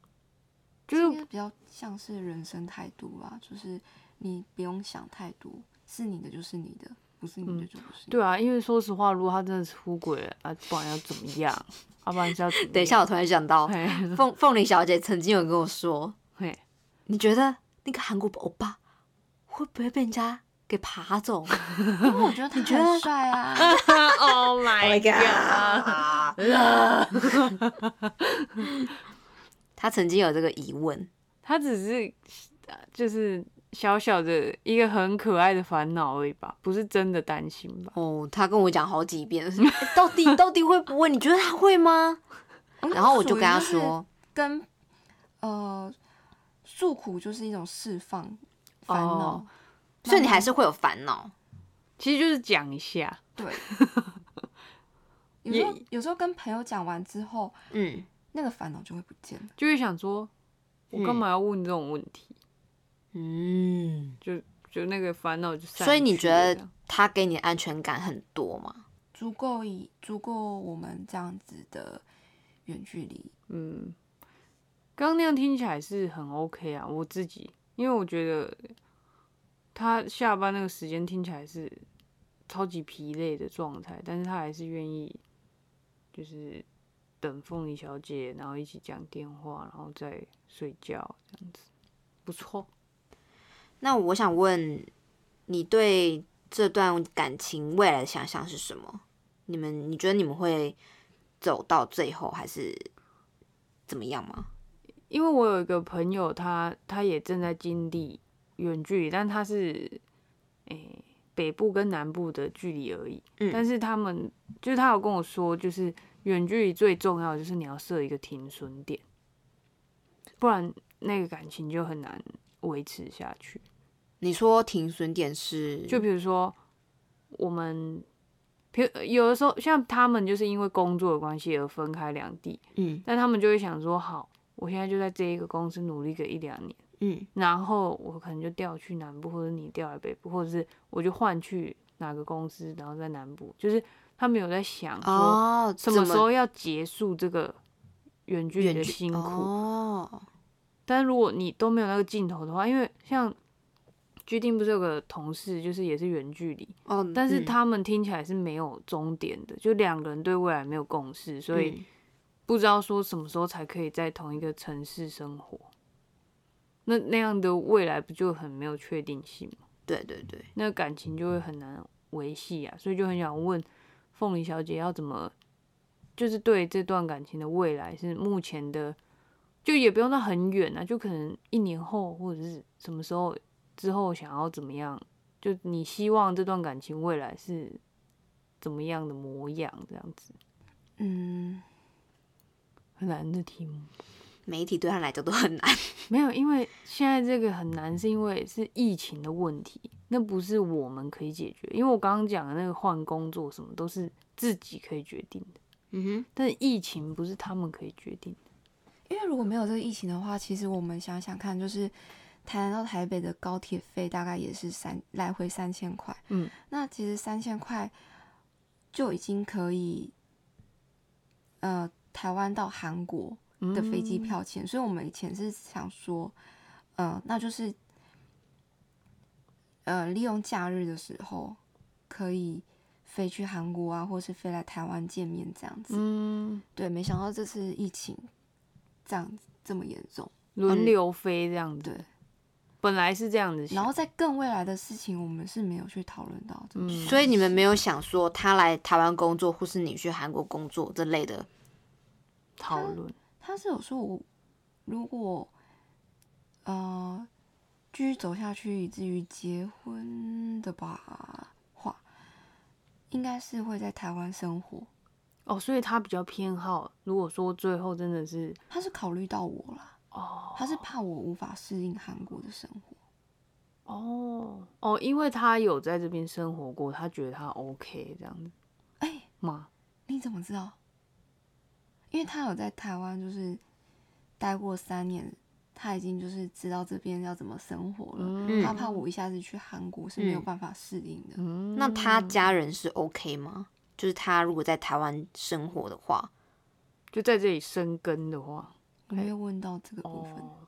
就是比较像是人生态度吧，就是你不用想太多，是你的就是你的，不是你的就不是。对啊，因为说实话，如果他真的出轨了啊，不然要怎么样？要不然是要怎么等一下，，我突然想到，凤凤梨小姐曾经有跟我说，嘿，你觉得那个韩国欧巴会不会被人家给爬走 <laughs> 因为我觉得他觉得很帅啊，<laughs> Oh my god！<laughs> 他曾经有这个疑问，他只是呃就是小小的一个很可爱的烦恼而已吧，不是真的担心吧？哦，他跟我讲好几遍，欸 <laughs> 到底到底会不会？你觉得他会吗？然后我就跟他说，跟呃诉苦就是一种释放烦恼哦，所以你还是会有烦恼。其实就是讲一下，对。<laughs> 有时候有时候跟朋友讲完之后，嗯，那个烦恼就会不见了。就会想说，我干嘛要问这种问题？嗯，就就那个烦恼就散所以你觉得他给你安全感很多吗？足够以足够我们这样子的远距离。嗯，刚刚那样听起来是很 OK 啊，我自己，因为我觉得他下班那个时间听起来是超级疲累的状态，但是他还是愿意就是等凤梨小姐，然后一起讲电话，然后再睡觉这样子，不错。那我想问，你对这段感情未来的想象是什么？你们，你觉得你们会走到最后，还是怎么样吗？因为我有一个朋友他，他也正在经历远距离，但他是诶、北部跟南部的距离而已。嗯但是他们就是他有跟我说，就是远距离最重要的就是你要设一个停损点，不然那个感情就很难维持下去。你说停损点是就比如说我们，比如有的时候像他们就是因为工作的关系而分开两地，嗯但他们就会想说，好，我现在就在这一个公司努力个一两年。嗯然后我可能就调去南部，或者你调来北部，或者是我就换去哪个公司，然后在南部，就是他们有在想说哦，什么时候要结束这个远距离的辛苦。哦，但如果你都没有那个镜头的话，因为像居定不是有个同事，就是也是远距离，哦，但是嗯他们听起来是没有终点的，就两个人对未来没有共识，所以嗯不知道说什么时候才可以在同一个城市生活。那那样的未来不就很没有确定性吗？对对对，那感情就会很难维系啊，所以就很想问凤梨小姐要怎么，就是对这段感情的未来是目前的，就也不用到很远啊，就可能一年后或者是什么时候之后想要怎么样，就你希望这段感情未来是怎么样的模样，这样子嗯，很难的题目。每一题对他来讲都很难。<laughs> 没有，因为现在这个很难，是因为是疫情的问题，那不是我们可以解决。因为我刚刚讲的那个换工作什么都是自己可以决定的，嗯哼但是疫情不是他们可以决定的。因为如果没有这个疫情的话，其实我们想想看，就是台南到台北的高铁费大概也是三来回三千块。嗯，那其实三千块就已经可以，呃，台湾到韩国的飞机票钱。所以我们以前是想说，呃，那就是，呃，利用假日的时候可以飞去韩国啊，或是飞来台湾见面这样子。嗯，对，没想到这次疫情这样子这么严重。轮流飞这样子，对，本来是这样子，然后在更未来的事情，我们是没有去讨论到所以你们没有想说他来台湾工作，或是你去韩国工作这类的。讨论，他是有说我如果呃继续走下去，以至于结婚的吧话，应该是会在台湾生活。哦，所以他比较偏好，如果说最后真的是他是考虑到我啦，哦他是怕我无法适应韩国的生活。哦哦，因为他有在这边生活过，他觉得他 OK 这样子哎、吗？你怎么知道？因为他有在台湾就是待过三年，他已经就是知道这边要怎么生活了。嗯他怕我一下子去韩国是没有嗯办法适应的。嗯那他家人是 OK 吗？就是他如果在台湾生活的话，就在这里生根的话，我没有问到这个部分。哦，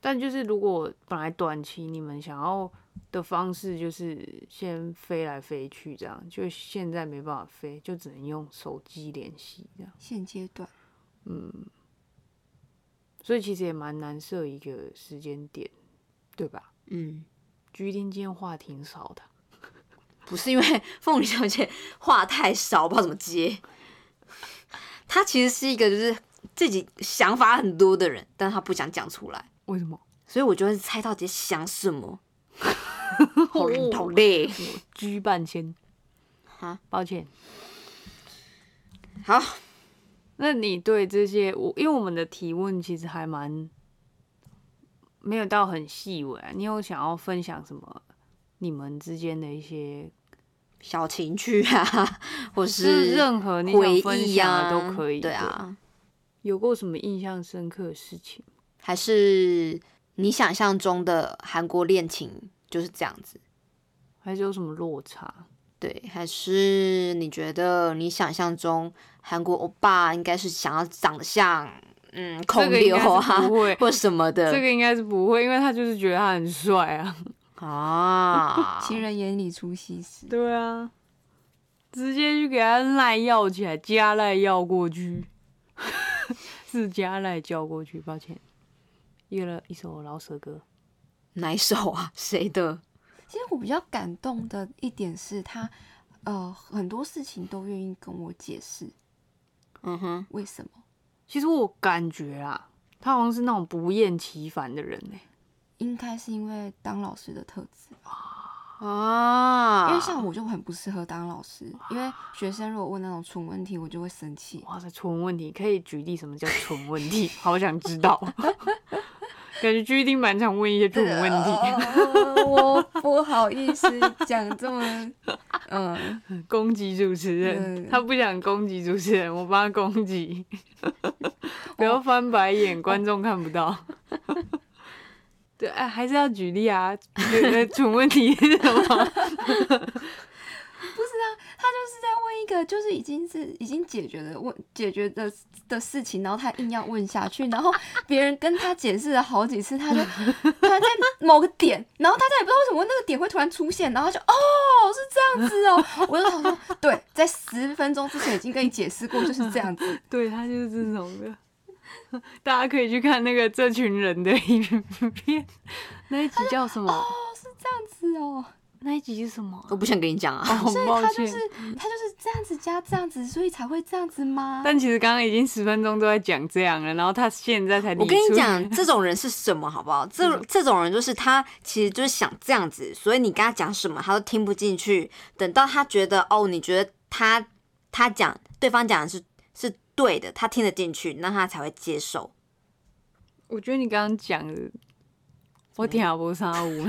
但就是如果本来短期你们想要的方式就是先飞来飞去这样，就现在没办法飞，就只能用手机联系这样，现阶段，嗯所以其实也蛮难设一个时间点，对吧？嗯，居丁今天话挺少的，<laughs> 不是因为凤梨小姐话太少，不知道怎么接。<laughs> 她其实是一个就是自己想法很多的人，但他不想讲出来，为什么？所以我就会猜到底想什么。<laughs> 好好累。我居半千，哈，抱歉。好，那你对这些，我因为我们的提问其实还蛮没有到很细微、啊，你有想要分享什么你们之间的一些，小情趣啊，或是是任何你回想分忆享啊的都可以。对，啊，有过什么印象深刻的事情？还是你想象中的韩国恋情就是这样子？还是有什么落差？对，还是你觉得你想象中韩国欧巴应该是想要长得像嗯孔刘啊不会 <laughs> 或什么的？这个应该是不会，因为他就是觉得他很帅啊。<laughs> 啊，<laughs> 情人眼里出西施。对啊，直接去给他赖要起来，加赖要过去，是加赖叫过去，抱歉，约了一首老舍歌。哪一首啊？<laughs> 谁的？其实我比较感动的一点是他，呃，很多事情都愿意跟我解释嗯哼，为什么。其实我感觉啊，他好像是那种不厌其烦的人呢、应该是因为当老师的特质吧，啊，因为像我就很不适合当老师，因为学生如果问那种蠢问题，我就会生气。哇塞，蠢问题可以举例什么叫蠢问题？好想知道。<laughs> 感觉 G D 蛮常问一些蠢问题，呃 <laughs> 我不好意思讲这么，嗯，<laughs> 攻击主持人。嗯他不想攻击主持人，我帮他攻击。不要翻白眼，观众看不到。对，哎，还是要举例啊。觉得蠢问题是什么？<laughs> 他就是在问一个就是已经是已经解决的问解决的的事情，然后他硬要问下去，然后别人跟他解释了好几次，他就突然在某个点，然后大家也不知道为什么那个点会突然出现，然后他就哦是这样子哦，我就想说，对，在十分钟之前已经跟你解释过，就是这样子。<laughs> 对他就是这种的。<laughs> 大家可以去看那个这群人的影片，<laughs> 那一集叫什么？哦，是这样子哦，那一集是什么？我不想跟你讲啊。哦，很抱歉。他就是他就是这样子加这样子，所以才会这样子吗？但其实刚刚已经十分钟都在讲这样了，然后他现在才我跟你讲，这种人是什么，好不好？这这种人就是他其实就是想这样子，所以你跟他讲什么，他都听不进去。等到他觉得哦，你觉得他他讲对方讲的是是对的，他听得进去，那他才会接受。我觉得你刚刚讲的，我听不上舞。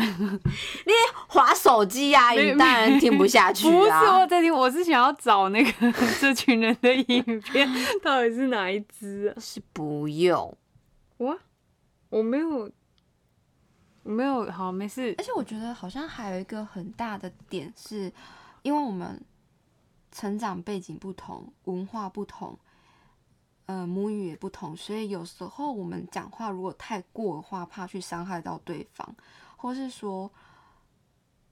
划 <laughs> 手机呀、没你当然听不下去不是啊。我在听，我是想要找那个 <laughs> 这群人的影片，到底是哪一支啊？是不用，我我没有，我没有，好，没事而。且我觉得好像还有一个很大的点是，因为我们成长背景不同，文化不同，呃，母语也不同，所以有时候我们讲话如果太过的话，怕去伤害到对方，或是说，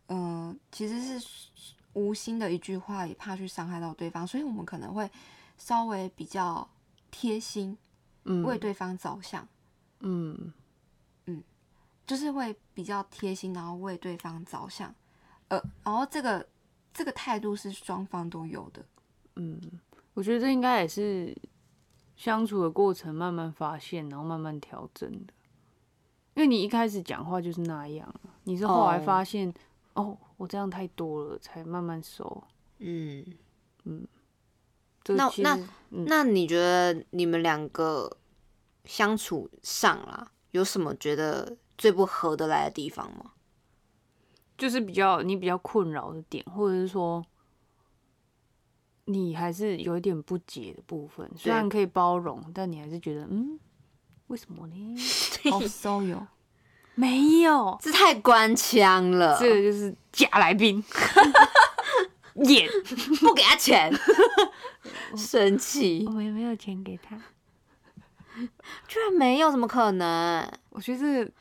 嗯、其实是无心的一句话，也怕去伤害到对方，所以我们可能会稍微比较贴心，嗯为对方着想。嗯嗯，就是会比较贴心，然后为对方着想，呃，然后这个这个态度是双方都有的。嗯我觉得这应该也是相处的过程慢慢发现，然后慢慢调整的。因为你一开始讲话就是那样啊，你是后来哦发现哦我这样太多了，才慢慢熟。嗯，嗯那那嗯那你觉得你们两个相处上啦，有什么觉得最不合得来的地方吗？就是比较你比较困扰的点，或者是说你还是有一点不解的部分，虽然可以包容，但你还是觉得嗯，为什么呢？<laughs> 哦，so 有，没有，这太官腔了，这个就是假来宾演，<laughs> 不给他钱，<laughs> 生气我，们也没有钱给他。居然没有，怎么可能？我觉得这个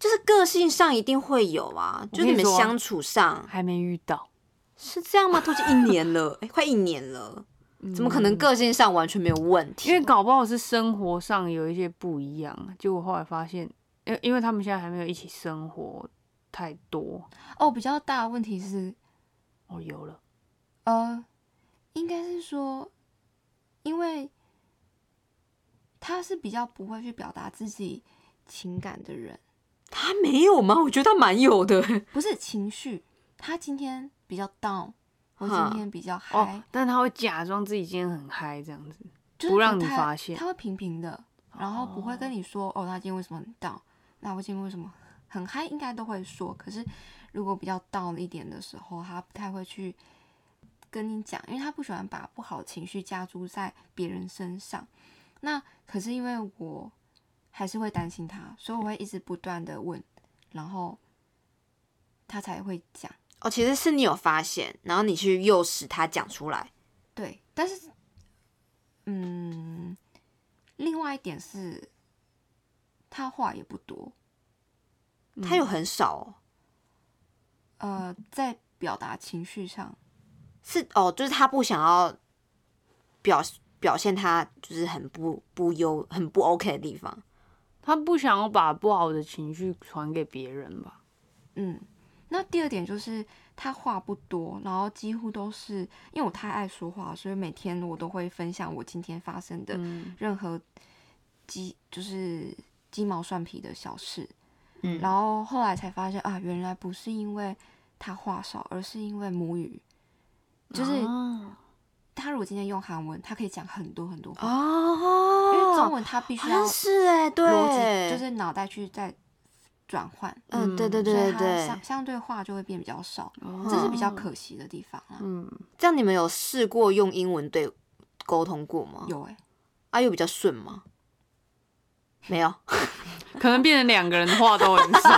就是个性上一定会有啊，就你们相处上还没遇到，是这样吗？都已经一年了，<laughs> 哎、快一年了，怎么可能个性上完全没有问题？因为搞不好是生活上有一些不一样，结果后来发现，因因为他们现在还没有一起生活太多。哦，比较大的问题是，哦，有了，呃，应该是说，因为他是比较不会去表达自己情感的人，他没有吗？我觉得他蛮有的。不是情绪。他今天比较 down，我今天比较嗨、哦，但他会假装自己今天很嗨这样子。就是不让你发现他会平平的，然后不会跟你说哦，他今天为什么很 down，那我今天为什么很嗨，应该都会说。可是如果比较 down 一点的时候，他不太会去跟你讲，因为他不喜欢把不好的情绪加诸在别人身上。那可是因为我还是会担心他，所以我会一直不断的问，然后他才会讲。哦，其实是你有发现，然后你去诱使他讲出来。对，但是，嗯，另外一点是，他话也不多，他有很少哦，呃，在表达情绪上，是哦，就是他不想要表表现他就是很不不优、很不 OK 的地方。他不想要把不好的情绪传给别人吧？嗯，那第二点就是他话不多，然后几乎都是因为我太爱说话，所以每天我都会分享我今天发生的嗯。任何鸡就是鸡毛蒜皮的小事。嗯。然后后来才发现啊，原来不是因为他话少，而是因为母语，就是哦。他如果今天用韩文，他可以讲很多很多话，哦，因为中文他必须要是哎，对，逻辑，就是脑袋去再转换。嗯，对对对相，相对话就会变比较少，哦这是比较可惜的地方啊。嗯，这样你们有试过用英文对沟通过吗？有哎、啊，有比较顺吗？<laughs> 没有，可能变成两个人的话都很少。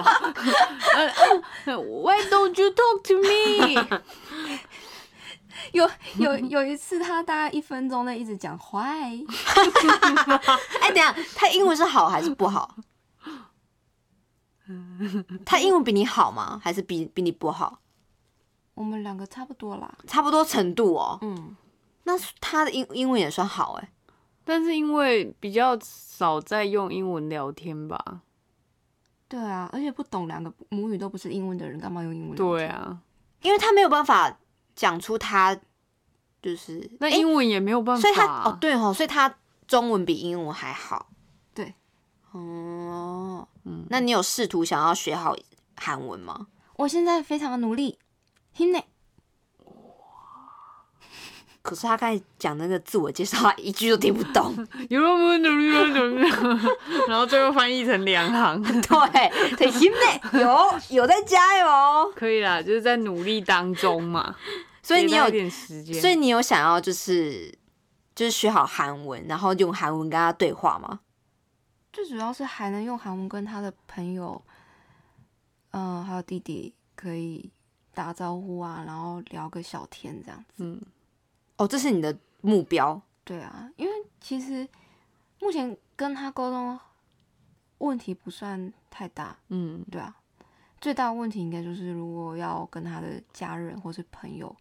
呃 Why don't you talk to me？<laughs> 有有有一次他大概一分钟内一直讲坏，哎，等下，他英文是好还是不好？<laughs> 他英文比你好吗？还是比比你不好？我们两个差不多啦。差不多程度哦。嗯，那他的英英文也算好哎。但是因为比较少在用英文聊天吧？对啊，而且不懂两个母语都不是英文的人，干嘛用英文？对，啊，因为他没有办法讲出他就是那英文也没有办法。所以他哦对哦，所以他中文比英文还好。对，哦，嗯嗯，那你有试图想要学好韩文吗？我现在非常的努力，听呢。哇！可是他刚才讲那个自我介绍，他一句都听不懂。<laughs> 有在努力吗？然后最后翻译成两行，<laughs> 对，听呢。有有在加油，可以啦，就是在努力当中嘛。所以你有点时间，所以你有想要就是就是学好韩文，然后用韩文跟他对话吗？最主要是还能用韩文跟他的朋友，嗯、还有弟弟可以打招呼啊，然后聊个小天这样子。嗯，哦，这是你的目标。对啊，因为其实目前跟他沟通问题不算太大，嗯，对啊，最大的问题应该就是如果要跟他的家人或是朋友，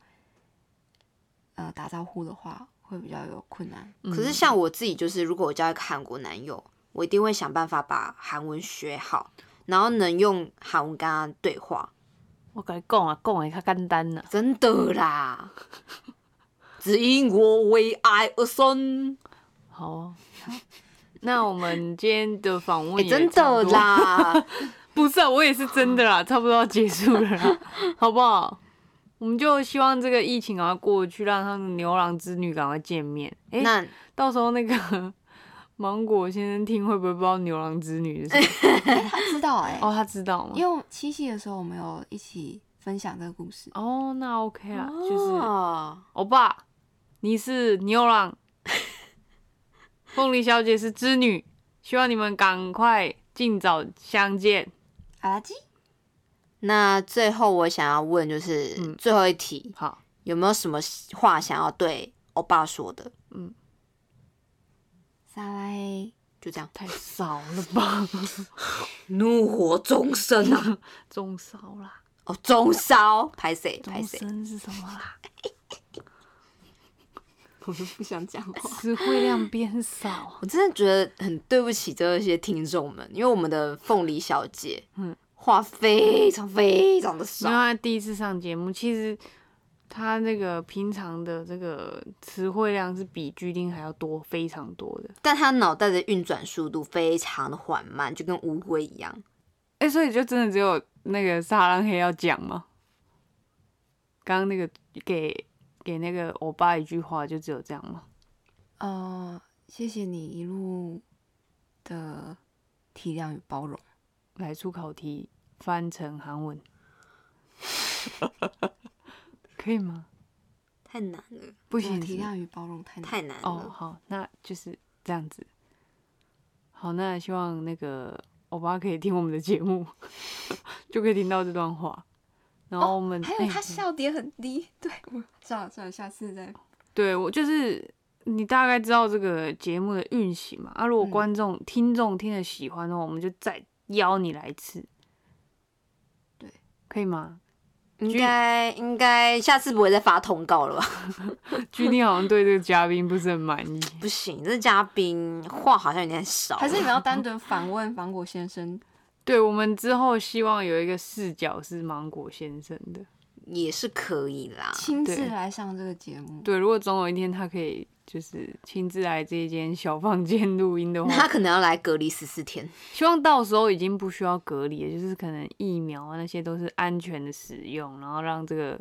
呃，打招呼的话，会比较有困难。嗯可是像我自己，就是如果我交一个韩国男友，我一定会想办法把韩文学好，然后能用韩文跟他对话。我跟你讲啊，讲的较简单啦。真的啦，<laughs> 只因我为爱而生。好哦，那我们今天的访问真的啦，<laughs> 不是啊，我也是真的啦，差不多要结束了啦，好不好？我们就希望这个疫情赶快过去，让他们牛郎织女赶快见面。哎、那到时候那个芒果先生听会不会不知道牛郎织女是什么？<laughs> 他知道哎、哦，他知道吗？因为七夕的时候我们有一起分享这个故事。哦，那 OK 啊，就是哦欧巴，你是牛郎，<laughs> 凤梨小姐是织女，希望你们赶快尽早相见。阿拉基，那最后我想要问，就是、嗯最后一题，好，有没有什么话想要对欧巴说的？撒拉嘿，就这样，太少了吧，<laughs> 怒火中生啊！<laughs> 中烧啦，哦，中烧，拍谁拍中谁？生是什么啦？<laughs> 我都不想讲话。词汇量变少，我真的觉得很对不起这些听众们，因为我们的凤梨小姐，嗯话非常非常的少因为她。第一次上节目，其实他那个平常的这个词汇量是比巨丁还要多，非常多的。但他脑袋的运转速度非常的缓慢，就跟乌龟一样。哎、所以就真的只有那个撒浪嘿要讲吗？刚刚那个给给那个欧巴一句话，就只有这样吗？呃，谢谢你一路的体谅与包容。来出考题翻成韩文，<laughs> 可以吗？太难了，不行，对体谅与包容太难。太难了。哦，好，那就是这样子。好，那希望那个欧巴可以听我们的节目，<laughs> 就可以听到这段话。然后我们、哦还有哎他笑点很低，<laughs> 对，我算了算了，下次再。对我就是你大概知道这个节目的运行嘛？啊，如果嗯观众、听众听了喜欢的话，我们就再邀你来一次。对，可以吗？应该应该下次不会再发通告了吧？<laughs> 居丁好像对这个嘉宾不是很满意。不行，这嘉宾话好像有点少。还是你们要单独访问芒果先生？<laughs> 对我们之后希望有一个视角是芒果先生的。也是可以啦。亲自对来上这个节目。对，如果总有一天他可以就是亲自来这一间小房间录音的话他，可能要来隔离十四天。希望到时候已经不需要隔离了，就是可能疫苗啊那些都是安全的使用，然后让这个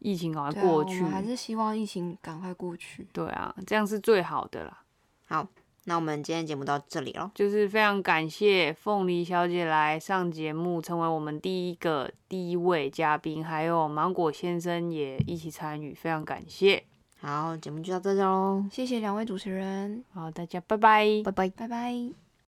疫情赶快过去。们还是希望疫情赶快过去。对啊，这样是最好的啦。好，那我们今天节目到这里了。就是非常感谢凤梨小姐来上节目，成为我们第一个第一位嘉宾，还有芒果先生也一起参与，非常感谢。好，节目就到这里喽，谢谢两位主持人，好，大家拜拜。拜拜。拜拜。